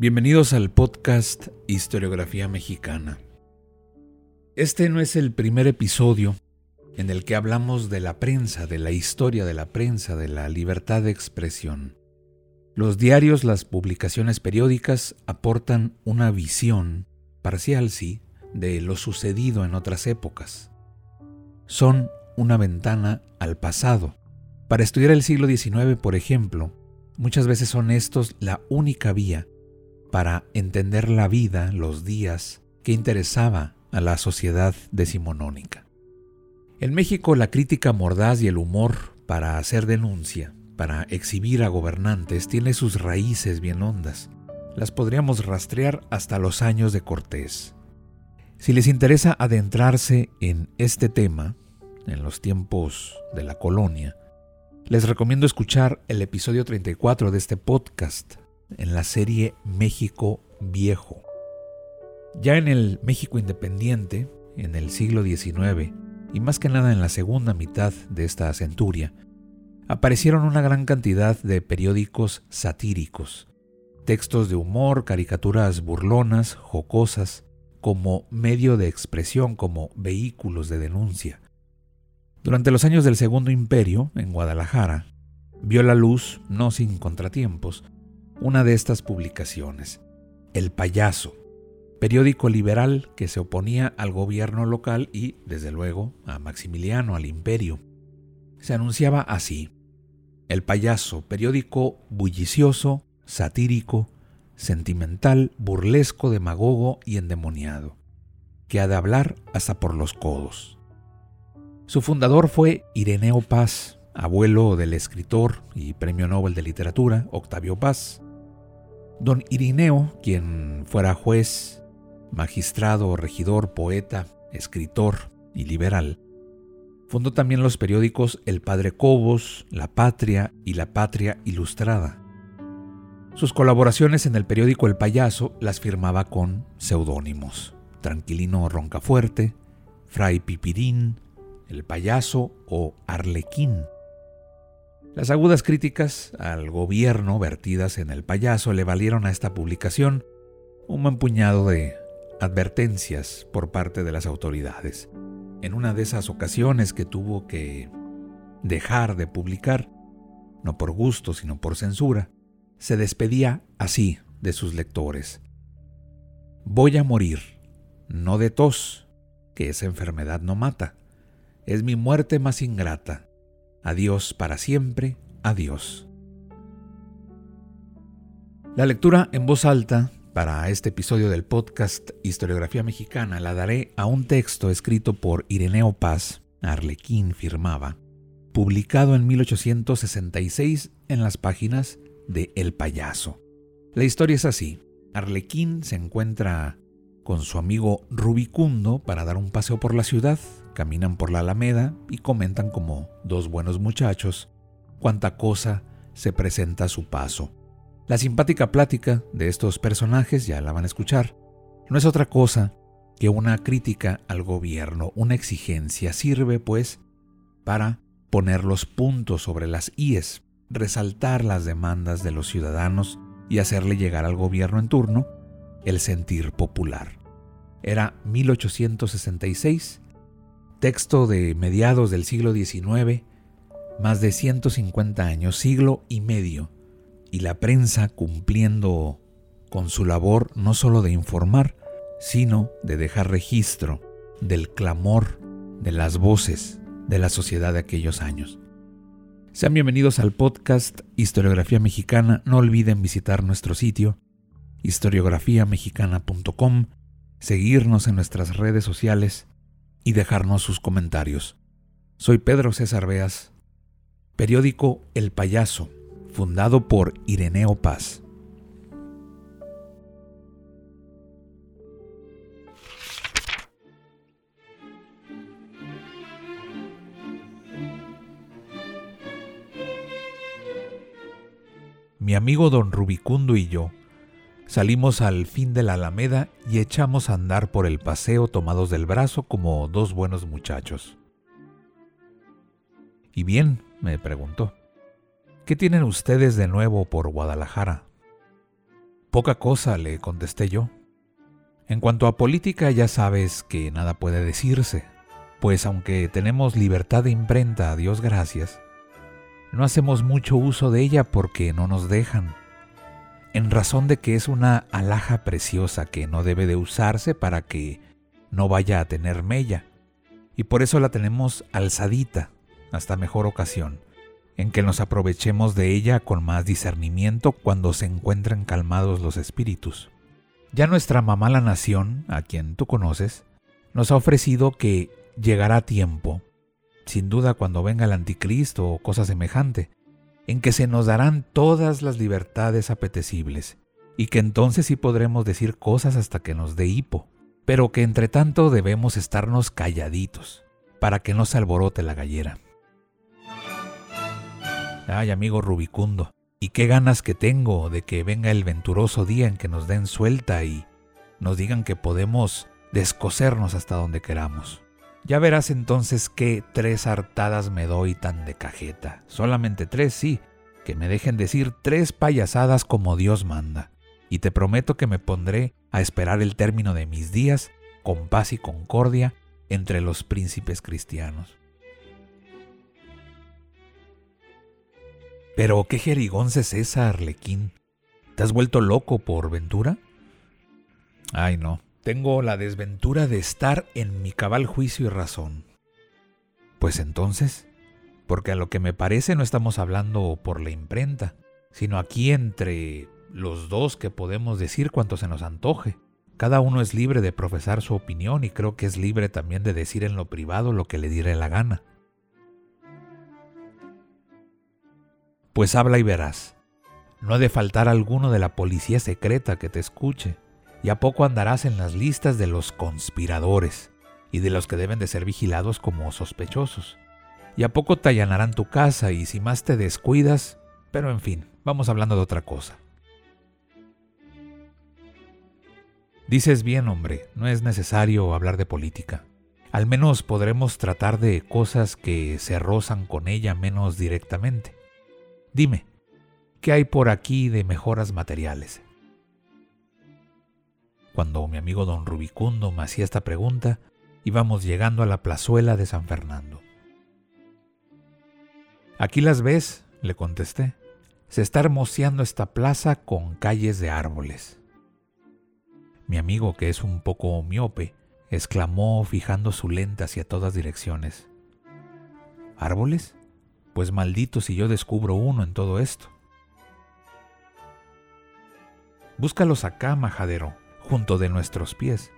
Bienvenidos al podcast Historiografía Mexicana. Este no es el primer episodio en el que hablamos de la prensa, de la historia de la prensa, de la libertad de expresión. Los diarios, las publicaciones periódicas aportan una visión, parcial sí, de lo sucedido en otras épocas. Son una ventana al pasado. Para estudiar el siglo XIX, por ejemplo, muchas veces son estos la única vía para entender la vida, los días que interesaba a la sociedad decimonónica. En México la crítica mordaz y el humor para hacer denuncia, para exhibir a gobernantes, tiene sus raíces bien hondas. Las podríamos rastrear hasta los años de Cortés. Si les interesa adentrarse en este tema, en los tiempos de la colonia, les recomiendo escuchar el episodio 34 de este podcast, en la serie México Viejo. Ya en el México Independiente, en el siglo XIX, y más que nada en la segunda mitad de esta centuria, aparecieron una gran cantidad de periódicos satíricos, textos de humor, caricaturas burlonas, jocosas, como medio de expresión, como vehículos de denuncia. Durante los años del Segundo Imperio, en Guadalajara, vio la luz, no sin contratiempos, una de estas publicaciones, El Payaso, periódico liberal que se oponía al gobierno local y, desde luego, a Maximiliano, al imperio. Se anunciaba así, El Payaso, periódico bullicioso, satírico, sentimental, burlesco, demagogo y endemoniado, que ha de hablar hasta por los codos. Su fundador fue Ireneo Paz, abuelo del escritor y premio Nobel de Literatura Octavio Paz, Don Irineo, quien fuera juez, magistrado, regidor, poeta, escritor y liberal, fundó también los periódicos El Padre Cobos, La Patria y La Patria Ilustrada. Sus colaboraciones en el periódico El Payaso las firmaba con seudónimos: Tranquilino Roncafuerte, Fray Pipirín, El Payaso o Arlequín. Las agudas críticas al gobierno vertidas en el payaso le valieron a esta publicación un buen puñado de advertencias por parte de las autoridades. En una de esas ocasiones que tuvo que dejar de publicar, no por gusto sino por censura, se despedía así de sus lectores. Voy a morir, no de tos, que esa enfermedad no mata, es mi muerte más ingrata Adiós para siempre, adiós. La lectura en voz alta para este episodio del podcast Historiografía Mexicana la daré a un texto escrito por Ireneo Paz, Arlequín firmaba, publicado en 1866 en las páginas de El Payaso. La historia es así. Arlequín se encuentra con su amigo Rubicundo para dar un paseo por la ciudad Caminan por la alameda y comentan como dos buenos muchachos cuánta cosa se presenta a su paso. La simpática plática de estos personajes, ya la van a escuchar, no es otra cosa que una crítica al gobierno, una exigencia. Sirve, pues, para poner los puntos sobre las IES, resaltar las demandas de los ciudadanos y hacerle llegar al gobierno en turno el sentir popular. Era 1866 texto de mediados del siglo XIX, más de 150 años, siglo y medio, y la prensa cumpliendo con su labor no solo de informar, sino de dejar registro del clamor de las voces de la sociedad de aquellos años. Sean bienvenidos al podcast Historiografía Mexicana. No olviden visitar nuestro sitio historiografiamexicana.com, seguirnos en nuestras redes sociales y dejarnos sus comentarios. Soy Pedro César Beas, periódico El Payaso, fundado por Ireneo Paz. Mi amigo don Rubicundo y yo salimos al fin de la alameda y echamos a andar por el paseo tomados del brazo como dos buenos muchachos. ¿Y bien? me preguntó. ¿Qué tienen ustedes de nuevo por Guadalajara? Poca cosa, le contesté yo. En cuanto a política ya sabes que nada puede decirse, pues aunque tenemos libertad de imprenta, a Dios gracias, no hacemos mucho uso de ella porque no nos dejan, en razón de que es una alhaja preciosa que no debe de usarse para que no vaya a tener mella, y por eso la tenemos alzadita hasta mejor ocasión, en que nos aprovechemos de ella con más discernimiento cuando se encuentran calmados los espíritus. Ya nuestra mamá la nación, a quien tú conoces, nos ha ofrecido que llegará tiempo, sin duda cuando venga el anticristo o cosa semejante, en que se nos darán todas las libertades apetecibles, y que entonces sí podremos decir cosas hasta que nos dé hipo, pero que entre tanto debemos estarnos calladitos, para que no se alborote la gallera. Ay, amigo Rubicundo, y qué ganas que tengo de que venga el venturoso día en que nos den suelta y nos digan que podemos descosernos hasta donde queramos. Ya verás entonces qué tres hartadas me doy tan de cajeta. Solamente tres, sí, que me dejen decir tres payasadas como Dios manda. Y te prometo que me pondré a esperar el término de mis días con paz y concordia entre los príncipes cristianos. Pero qué jerigonce es esa, Arlequín. ¿Te has vuelto loco por ventura? Ay, no. Tengo la desventura de estar en mi cabal juicio y razón. Pues entonces, porque a lo que me parece no estamos hablando por la imprenta, sino aquí entre los dos que podemos decir cuanto se nos antoje. Cada uno es libre de profesar su opinión y creo que es libre también de decir en lo privado lo que le diere la gana. Pues habla y verás. No ha de faltar alguno de la policía secreta que te escuche, y a poco andarás en las listas de los conspiradores y de los que deben de ser vigilados como sospechosos. Y a poco te allanarán tu casa y si más te descuidas, pero en fin, vamos hablando de otra cosa. Dices bien, hombre, no es necesario hablar de política. Al menos podremos tratar de cosas que se rozan con ella menos directamente. Dime, ¿qué hay por aquí de mejoras materiales? Cuando mi amigo don Rubicundo me hacía esta pregunta, íbamos llegando a la plazuela de San Fernando. Aquí las ves, le contesté. Se está hermoseando esta plaza con calles de árboles. Mi amigo, que es un poco miope, exclamó fijando su lente hacia todas direcciones. ¿Árboles? Pues maldito si yo descubro uno en todo esto. Búscalos acá, majadero, junto de nuestros pies.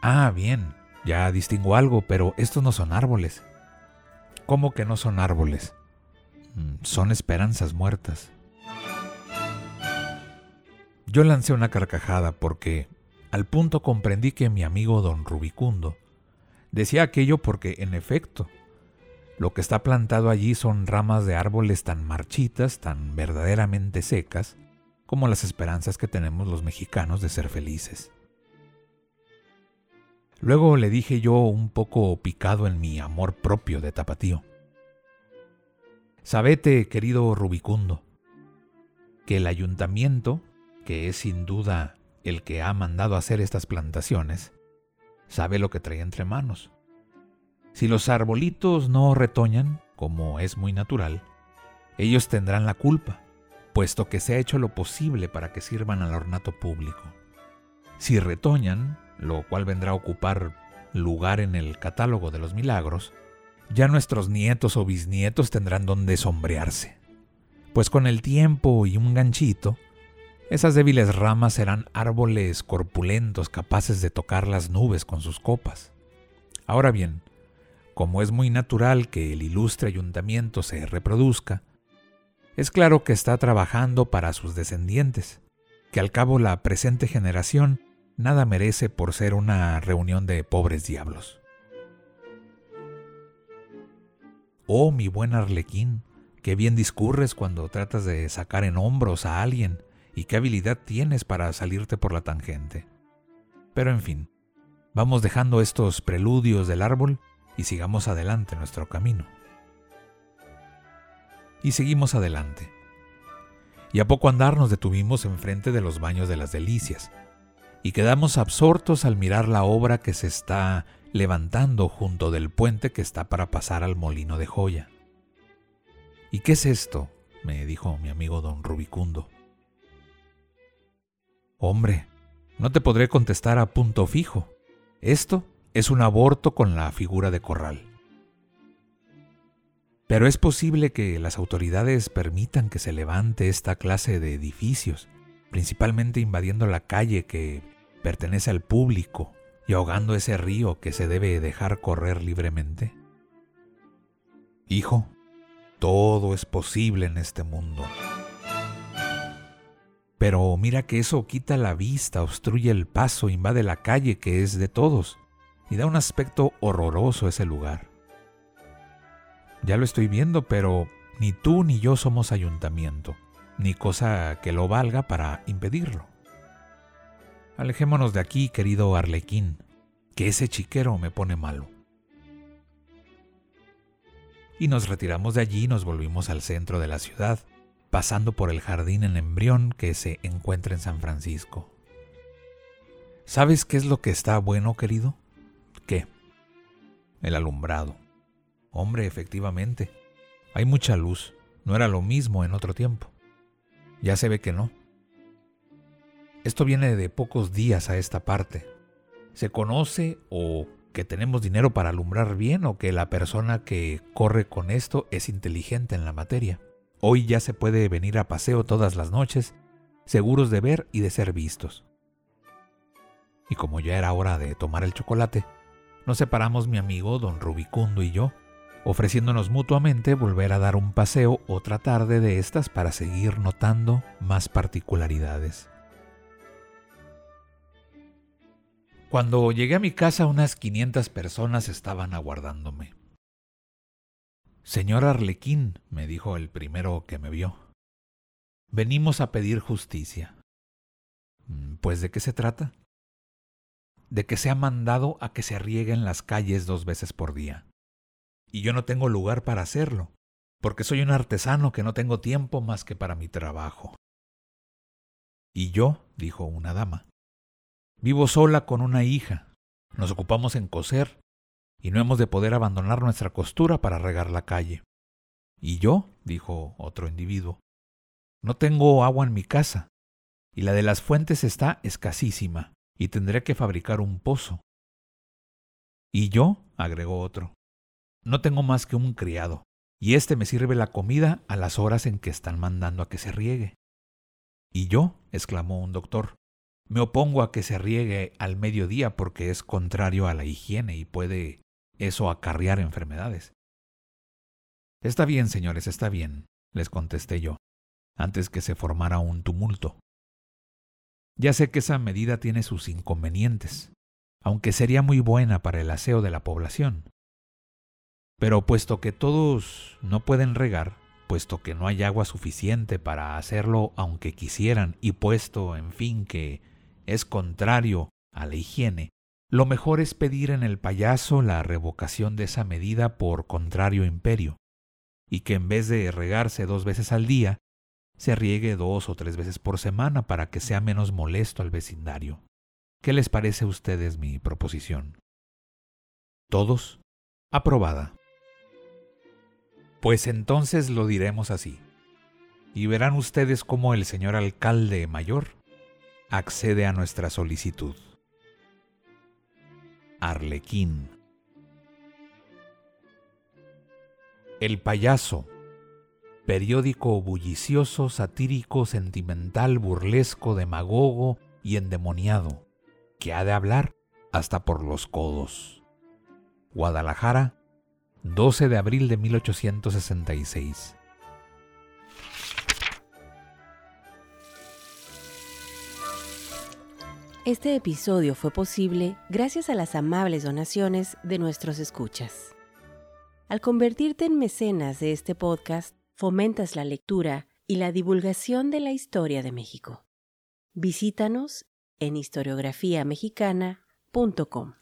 Ah, bien, ya distingo algo, pero estos no son árboles. ¿Cómo que no son árboles? Mm, son esperanzas muertas. Yo lancé una carcajada porque al punto comprendí que mi amigo don Rubicundo decía aquello porque, en efecto, lo que está plantado allí son ramas de árboles tan marchitas, tan verdaderamente secas, como las esperanzas que tenemos los mexicanos de ser felices. Luego le dije yo un poco picado en mi amor propio de tapatío. Sabete, querido Rubicundo, que el ayuntamiento, que es sin duda el que ha mandado hacer estas plantaciones, sabe lo que trae entre manos. Si los arbolitos no retoñan, como es muy natural, ellos tendrán la culpa, puesto que se ha hecho lo posible para que sirvan al ornato público. Si retoñan, lo cual vendrá a ocupar lugar en el catálogo de los milagros, ya nuestros nietos o bisnietos tendrán donde sombrearse. Pues con el tiempo y un ganchito, esas débiles ramas serán árboles corpulentos capaces de tocar las nubes con sus copas. Ahora bien, como es muy natural que el ilustre ayuntamiento se reproduzca, Es claro que está trabajando para sus descendientes, que al cabo la presente generación nada merece por ser una reunión de pobres diablos. Oh, mi buen arlequín, qué bien discurres cuando tratas de sacar en hombros a alguien y qué habilidad tienes para salirte por la tangente. Pero en fin, vamos dejando estos preludios del árbol y sigamos adelante nuestro camino. Y seguimos adelante. Y a poco andar nos detuvimos enfrente de los baños de las delicias, y quedamos absortos al mirar la obra que se está levantando junto del puente que está para pasar al molino de joya. ¿Y qué es esto? me dijo mi amigo don Rubicundo. Hombre, no te podré contestar a punto fijo. Esto es un aborto con la figura de corral. Pero es posible que las autoridades permitan que se levante esta clase de edificios, principalmente invadiendo la calle que pertenece al público y ahogando ese río que se debe dejar correr libremente. Hijo, todo es posible en este mundo. Pero mira que eso quita la vista, obstruye el paso, invade la calle que es de todos y da un aspecto horroroso a ese lugar. Ya lo estoy viendo, pero ni tú ni yo somos ayuntamiento, ni cosa que lo valga para impedirlo. Alejémonos de aquí, querido Arlequín, que ese chiquero me pone malo. Y nos retiramos de allí y nos volvimos al centro de la ciudad, pasando por el jardín en embrión que se encuentra en San Francisco. ¿Sabes qué es lo que está bueno, querido? ¿Qué? El alumbrado. Hombre, efectivamente. Hay mucha luz. No era lo mismo en otro tiempo. Ya se ve que no. Esto viene de pocos días a esta parte. Se conoce o que tenemos dinero para alumbrar bien o que la persona que corre con esto es inteligente en la materia. Hoy ya se puede venir a paseo todas las noches, seguros de ver y de ser vistos. Y como ya era hora de tomar el chocolate, nos separamos mi amigo don Rubicundo y yo, ofreciéndonos mutuamente volver a dar un paseo otra tarde de estas para seguir notando más particularidades. Cuando llegué a mi casa unas 500 personas estaban aguardándome. Señor Arlequín, me dijo el primero que me vio, venimos a pedir justicia. Mm, pues ¿de qué se trata? De que se ha mandado a que se rieguen las calles dos veces por día. Y yo no tengo lugar para hacerlo, porque soy un artesano que no tengo tiempo más que para mi trabajo. Y yo, dijo una dama, vivo sola con una hija. Nos ocupamos en coser y no hemos de poder abandonar nuestra costura para regar la calle. Y yo, dijo otro individuo, no tengo agua en mi casa, y la de las fuentes está escasísima, y tendré que fabricar un pozo. Y yo, agregó otro, no tengo más que un criado, y éste me sirve la comida a las horas en que están mandando a que se riegue. Y yo, exclamó un doctor, me opongo a que se riegue al mediodía porque es contrario a la higiene y puede eso acarrear enfermedades. Está bien, señores, está bien, les contesté yo, antes que se formara un tumulto. Ya sé que esa medida tiene sus inconvenientes, aunque sería muy buena para el aseo de la población. Pero puesto que todos no pueden regar, puesto que no hay agua suficiente para hacerlo aunque quisieran, y puesto, en fin, que es contrario a la higiene, lo mejor es pedir en el payaso la revocación de esa medida por contrario imperio, y que en vez de regarse dos veces al día, se riegue dos o tres veces por semana para que sea menos molesto al vecindario. ¿Qué les parece a ustedes mi proposición? ¿Todos? Aprobada. Pues entonces lo diremos así. Y verán ustedes cómo el señor alcalde mayor accede a nuestra solicitud. Arlequín. El payaso. Periódico bullicioso, satírico, sentimental, burlesco, demagogo y endemoniado, que ha de hablar hasta por los codos. Guadalajara, 12 de abril de 1866. Este episodio fue posible gracias a las amables donaciones de nuestros escuchas. Al convertirte en mecenas de este podcast, fomentas la lectura y la divulgación de la historia de México. Visítanos en historiografiamexicana.com.